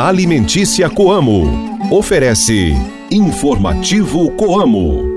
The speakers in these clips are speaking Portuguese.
Alimentícia Coamo. Oferece Informativo Coamo.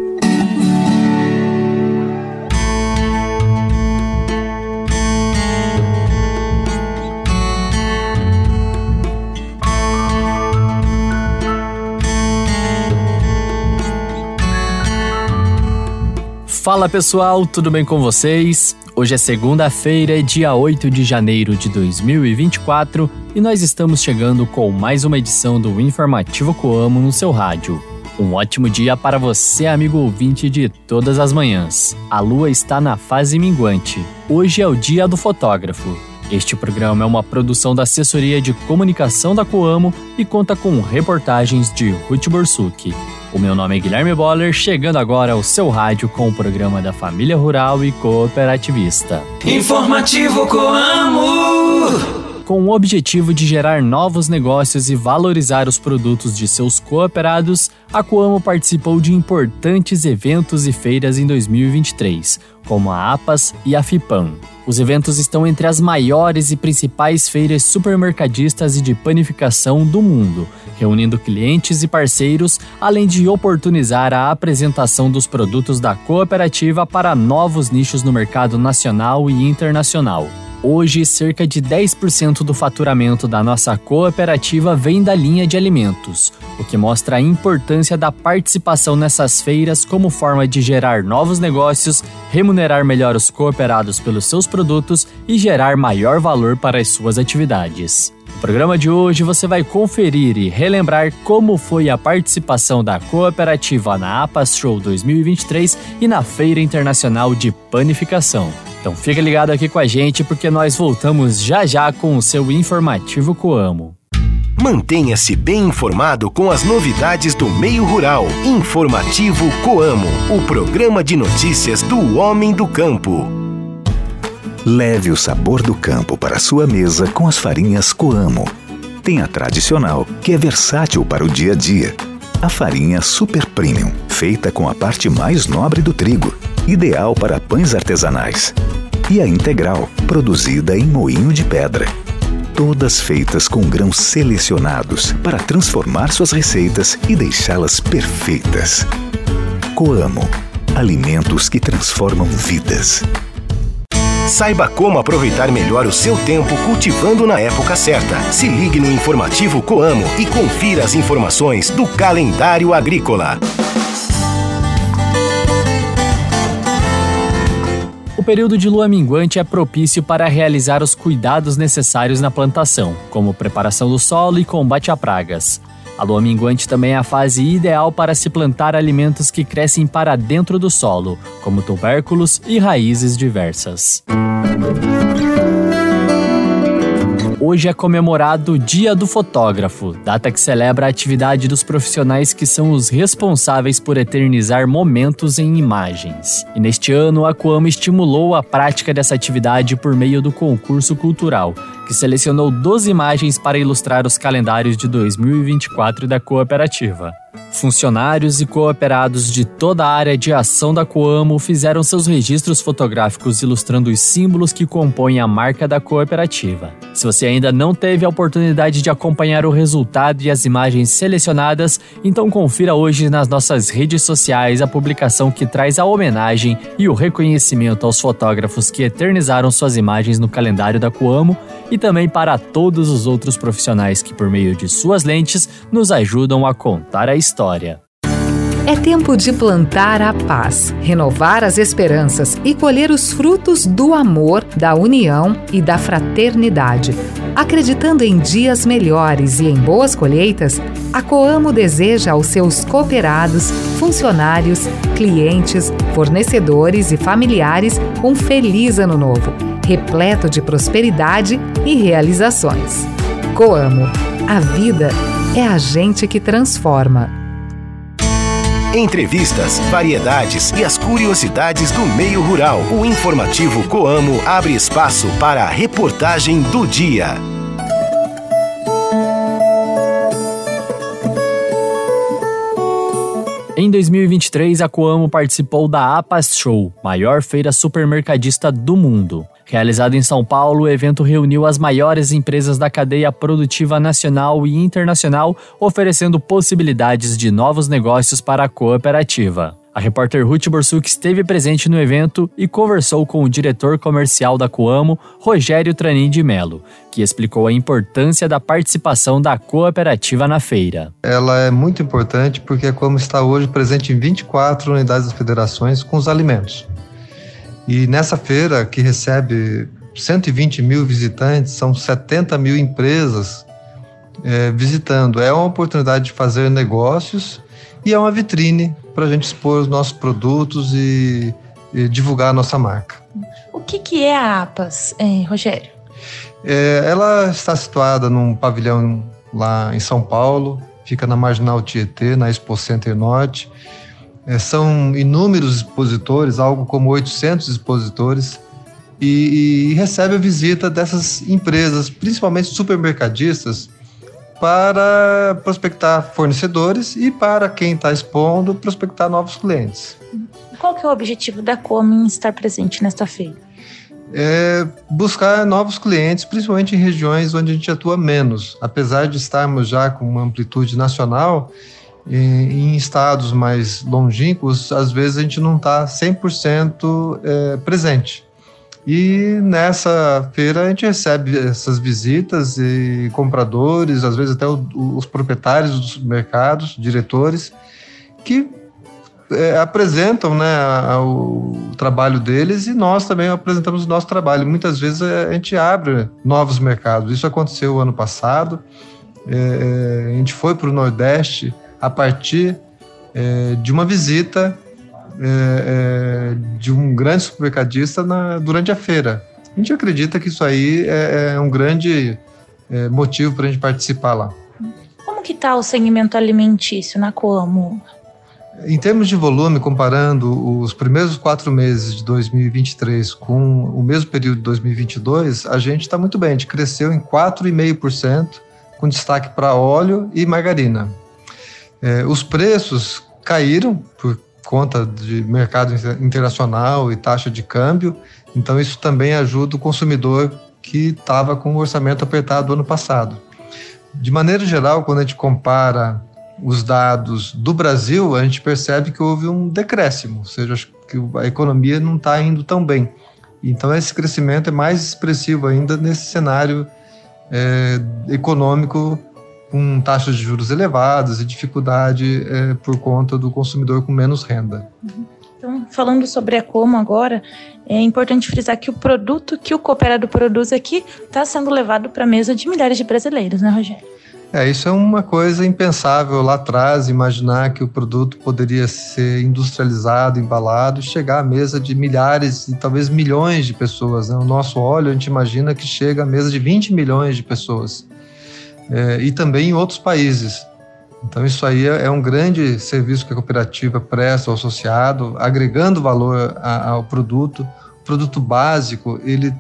Fala pessoal, tudo bem com vocês? Hoje é segunda-feira, dia 8 de janeiro de 2024 e nós estamos chegando com mais uma edição do Informativo Coamo no seu rádio. Um ótimo dia para você, amigo ouvinte de todas as manhãs. A lua está na fase minguante. Hoje é o dia do fotógrafo. Este programa é uma produção da Assessoria de Comunicação da Coamo e conta com reportagens de Ruth Borsuk. O meu nome é Guilherme Boller, chegando agora ao seu rádio com o programa da Família Rural e Cooperativista. Informativo Coamo! Com o objetivo de gerar novos negócios e valorizar os produtos de seus cooperados, a Coamo participou de importantes eventos e feiras em 2023, como a APAS e a FIPAM. Os eventos estão entre as maiores e principais feiras supermercadistas e de panificação do mundo, reunindo clientes e parceiros, além de oportunizar a apresentação dos produtos da cooperativa para novos nichos no mercado nacional e internacional. Hoje, cerca de 10% do faturamento da nossa cooperativa vem da linha de alimentos, o que mostra a importância da participação nessas feiras como forma de gerar novos negócios, remunerar melhor os cooperados pelos seus produtos e gerar maior valor para as suas atividades. No programa de hoje você vai conferir e relembrar como foi a participação da cooperativa na APAS Show 2023 e na Feira Internacional de Panificação. Então fica ligado aqui com a gente porque nós voltamos já já com o seu informativo Coamo. Mantenha-se bem informado com as novidades do meio rural. Informativo Coamo, o programa de notícias do homem do campo. Leve o sabor do campo para sua mesa com as farinhas Coamo. Tem a tradicional, que é versátil para o dia a dia. A farinha Super Premium, feita com a parte mais nobre do trigo ideal para pães artesanais. E a integral, produzida em moinho de pedra. Todas feitas com grãos selecionados para transformar suas receitas e deixá-las perfeitas. Coamo alimentos que transformam vidas. Saiba como aproveitar melhor o seu tempo cultivando na época certa. Se ligue no informativo Coamo e confira as informações do calendário agrícola. Período de lua minguante é propício para realizar os cuidados necessários na plantação, como preparação do solo e combate a pragas. A lua minguante também é a fase ideal para se plantar alimentos que crescem para dentro do solo, como tubérculos e raízes diversas. Hoje é comemorado o Dia do Fotógrafo, data que celebra a atividade dos profissionais que são os responsáveis por eternizar momentos em imagens. E neste ano, a Coama estimulou a prática dessa atividade por meio do concurso cultural, que selecionou 12 imagens para ilustrar os calendários de 2024 da cooperativa. Funcionários e cooperados de toda a área de ação da Coamo fizeram seus registros fotográficos ilustrando os símbolos que compõem a marca da cooperativa. Se você ainda não teve a oportunidade de acompanhar o resultado e as imagens selecionadas, então confira hoje nas nossas redes sociais a publicação que traz a homenagem e o reconhecimento aos fotógrafos que eternizaram suas imagens no calendário da Coamo e também para todos os outros profissionais que, por meio de suas lentes, nos ajudam a contar a história. É tempo de plantar a paz, renovar as esperanças e colher os frutos do amor, da união e da fraternidade. Acreditando em dias melhores e em boas colheitas, a Coamo deseja aos seus cooperados, funcionários, clientes, fornecedores e familiares um feliz ano novo, repleto de prosperidade e realizações. Coamo, a vida é a gente que transforma. Entrevistas, variedades e as curiosidades do meio rural. O informativo Coamo abre espaço para a reportagem do dia. Em 2023, a Coamo participou da APAS Show, maior feira supermercadista do mundo. Realizado em São Paulo, o evento reuniu as maiores empresas da cadeia produtiva nacional e internacional, oferecendo possibilidades de novos negócios para a cooperativa. A repórter Ruth Borsuk esteve presente no evento e conversou com o diretor comercial da Coamo, Rogério Tranin de Melo, que explicou a importância da participação da cooperativa na feira. Ela é muito importante porque a Coamo está hoje presente em 24 unidades das federações com os alimentos. E nessa feira, que recebe 120 mil visitantes, são 70 mil empresas é, visitando. É uma oportunidade de fazer negócios e é uma vitrine para a gente expor os nossos produtos e, e, divulgar a nossa marca. O que, que é a APAS, é, Rogério? É, ela está situada num pavilhão lá em São Paulo, fica na Marginal Tietê, na Expo Center Norte. É, são inúmeros expositores, algo como 800 expositores, e, e, recebe a visita dessas empresas, principalmente supermercadistas, para prospectar fornecedores e para quem está expondo, prospectar novos clientes. Qual que é o objetivo da Comin estar presente nesta feira? É buscar novos clientes, principalmente em regiões onde a gente atua menos. Apesar de estarmos já com uma amplitude nacional, em estados mais longínquos, às vezes a gente não está 100% é, presente. E nessa feira a gente recebe essas visitas e compradores, às vezes até o, os proprietários dos mercados, diretores, que é, apresentam né, o, trabalho deles e nós também apresentamos o nosso trabalho. Muitas vezes a gente abre novos mercados. Isso aconteceu ano passado. É, é a gente foi para o Nordeste a partir é, de uma visita é, é, de um grande supermercadista na, durante a feira. A gente acredita que isso aí é, é um grande é, motivo para a gente participar lá. Como que está o segmento alimentício na Coamo? Em termos de volume, comparando os primeiros quatro meses de 2023 com o mesmo período de 2022, a gente está muito bem. A gente cresceu em 4,5%, com destaque para óleo e margarina. É, os preços caíram por conta de mercado internacional e taxa de câmbio, então isso também ajuda o consumidor que estava com o orçamento apertado ano passado. De maneira geral, quando a gente compara os dados do Brasil, a gente percebe que houve um decréscimo, ou seja, que a economia não está indo tão bem. Então, esse crescimento é mais expressivo ainda nesse cenário é, econômico com taxas de juros elevadas e dificuldade é, por conta do consumidor com menos renda. Então, falando sobre a Como agora, é importante frisar que o produto que o cooperado produz aqui está sendo levado para a mesa de milhares de brasileiros, né, Rogério? É, isso é uma coisa impensável lá atrás, imaginar que o produto poderia ser industrializado, embalado, chegar à mesa de milhares e talvez milhões de pessoas. Né? O nosso óleo, a gente imagina que chega à mesa de 20 milhões de pessoas é, e também em outros países. Então, isso aí é, é um grande serviço que a cooperativa presta ao associado, agregando valor a, ao produto. O produto básico, ele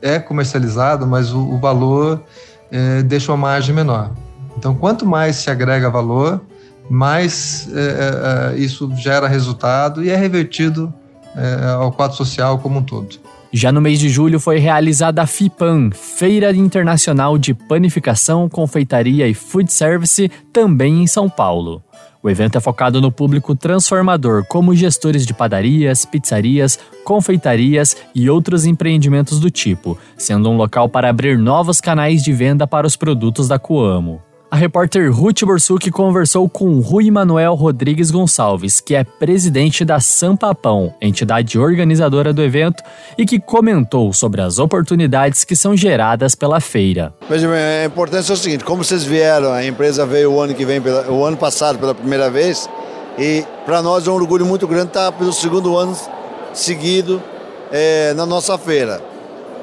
é comercializado, mas o, o valor é, deixa uma margem menor. Então, quanto mais se agrega valor, mais isso gera resultado e é revertido ao quadro social como um todo. Já no mês de julho foi realizada a FIPAM, Feira Internacional de Panificação, Confeitaria e Food Service, também em São Paulo. O evento é focado no público transformador, como gestores de padarias, pizzarias, confeitarias e outros empreendimentos do tipo, sendo um local para abrir novos canais de venda para os produtos da Coamo. A repórter Ruth Borsuk conversou com Rui Manuel Rodrigues Gonçalves, que é presidente da Sampapão, entidade organizadora do evento, e que comentou sobre as oportunidades que são geradas pela feira. Mas a importância é o seguinte: como vocês vieram, a empresa veio o ano que vem, o ano passado pela primeira vez, e para nós é um orgulho muito grande estar pelo segundo ano seguido é, na nossa feira.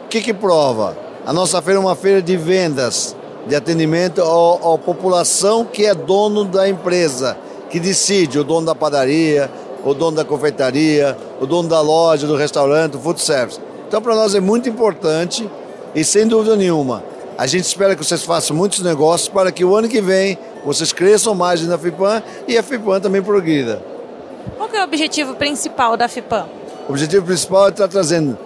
O que, que prova? A nossa feira é uma feira de vendas de atendimento à população que é dono da empresa, que decide, o dono da padaria, o dono da confeitaria, o dono da loja, do restaurante, do food service. Então, para nós é muito importante e, sem dúvida nenhuma, a gente espera que vocês façam muitos negócios para que o ano que vem vocês cresçam mais na FIPAM e a FIPAM também progrida. Qual é o objetivo principal da FIPAM? O objetivo principal é estar trazendo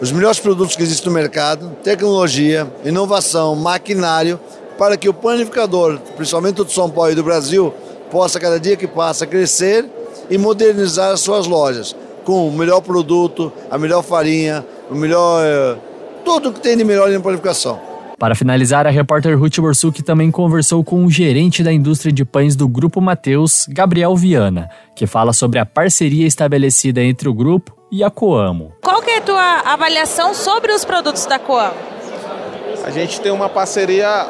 os melhores produtos que existem no mercado, tecnologia, inovação, maquinário, para que o panificador, principalmente do São Paulo e do Brasil, possa cada dia que passa crescer e modernizar as suas lojas com o melhor produto, a melhor farinha, o melhor eh, tudo que tem de melhor em panificação. Para finalizar, a repórter Ruth Borsuk também conversou com o gerente da indústria de pães do Grupo Mateus, Gabriel Viana, que fala sobre a parceria estabelecida entre o grupo e a Coamo. Qual que é a tua avaliação sobre os produtos da Coamo? A gente tem uma parceria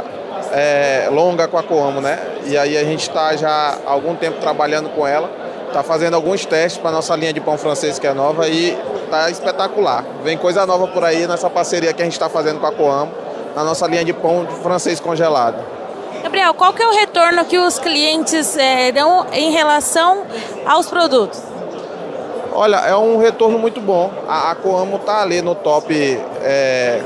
é, longa com a Coamo, né? E aí a gente está já há algum tempo trabalhando com ela, está fazendo alguns testes para nossa linha de pão francês que é nova e está espetacular. Vem coisa nova por aí nessa parceria que a gente está fazendo com a Coamo na nossa linha de pão francês congelado. Gabriel, qual que é o retorno que os clientes é, dão em relação aos produtos? Olha, é um retorno muito bom. A, a Coamo está ali no top é,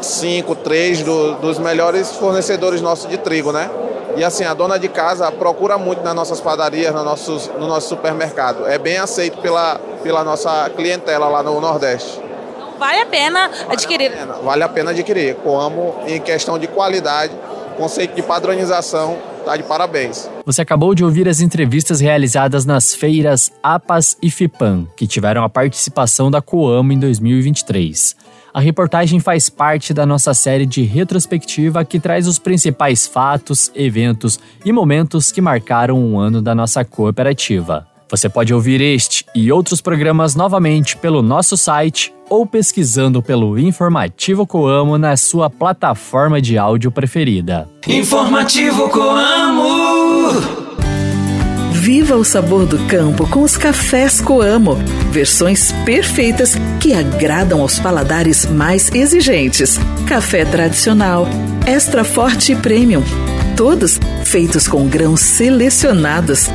5, 3 do, dos melhores fornecedores nossos de trigo, né? E assim, a dona de casa procura muito nas nossas padarias, no, nossos, no nosso supermercado. É bem aceito pela, pela nossa clientela lá no Nordeste. Vale a pena adquirir. Vale a pena, vale a pena adquirir. Coamo, em questão de qualidade, conceito de padronização, tá de parabéns. Você acabou de ouvir as entrevistas realizadas nas feiras APAS e FIPAM, que tiveram a participação da Coamo em 2023. A reportagem faz parte da nossa série de retrospectiva que traz os principais fatos, eventos e momentos que marcaram um ano da nossa cooperativa. Você pode ouvir este e outros programas novamente pelo nosso site ou pesquisando pelo Informativo Coamo na sua plataforma de áudio preferida. Informativo Coamo. Viva o sabor do campo com os cafés Coamo. Versões perfeitas que agradam aos paladares mais exigentes. Café tradicional, extra forte e premium. Todos feitos com grãos selecionados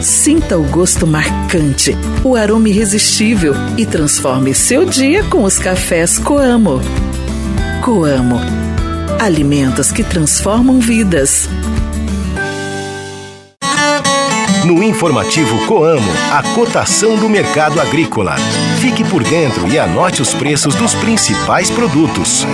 Sinta o gosto marcante, o aroma irresistível e transforme seu dia com os cafés Coamo. Coamo. Alimentos que transformam vidas. No informativo Coamo, a cotação do mercado agrícola. Fique por dentro e anote os preços dos principais produtos.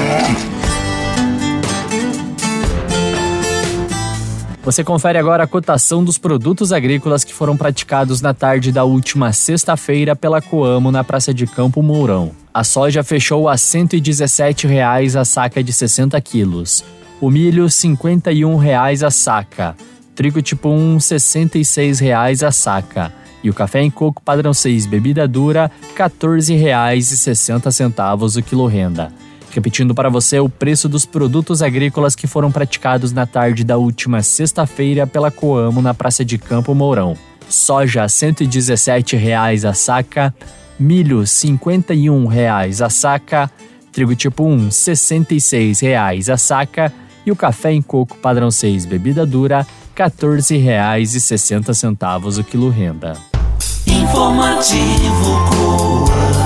Você confere agora a cotação dos produtos agrícolas que foram praticados na tarde da última sexta-feira pela Coamo na Praça de Campo Mourão. A soja fechou a R$ 117,00 a saca de 60 quilos. O milho, R$ 51,00 a saca. Trigo tipo 1, R$ 66,00 a saca. E o café em coco padrão 6 bebida dura, R$ 14,60 o quilo renda. Repetindo para você o preço dos produtos agrícolas que foram praticados na tarde da última sexta-feira pela Coamo na Praça de Campo Mourão. Soja R$ 117,00 a saca, milho R$ 51,00 a saca, trigo tipo 1 R$ 66,00 a saca e o café em coco padrão 6 bebida dura R$ 14,60 o quilo renda. Informativo Coamo.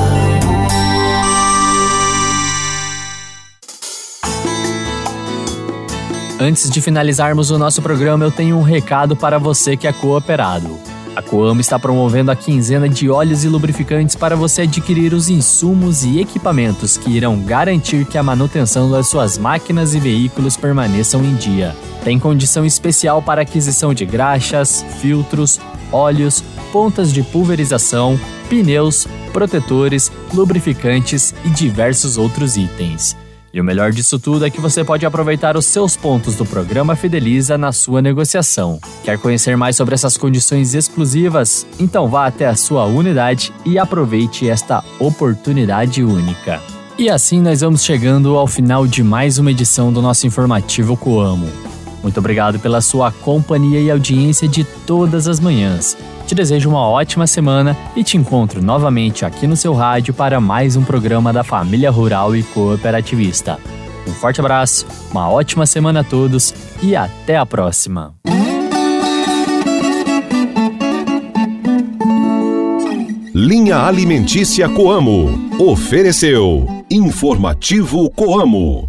Antes de finalizarmos o nosso programa, eu tenho um recado para você que é cooperado. A Coamo está promovendo a quinzena de óleos e lubrificantes para você adquirir os insumos e equipamentos que irão garantir que a manutenção das suas máquinas e veículos permaneçam em dia. Tem condição especial para aquisição de graxas, filtros, óleos, pontas de pulverização, pneus, protetores, lubrificantes e diversos outros itens. E o melhor disso tudo é que você pode aproveitar os seus pontos do programa Fideliza na sua negociação. Quer conhecer mais sobre essas condições exclusivas? Então vá até a sua unidade e aproveite esta oportunidade única. E assim nós vamos chegando ao final de mais uma edição do nosso informativo Coamo. Muito obrigado pela sua companhia e audiência de todas as manhãs. Te desejo uma ótima semana e te encontro novamente aqui no seu rádio para mais um programa da Família Rural e Cooperativista. Um forte abraço, uma ótima semana a todos e até a próxima. Linha Alimentícia Coamo. Ofereceu Informativo Coamo.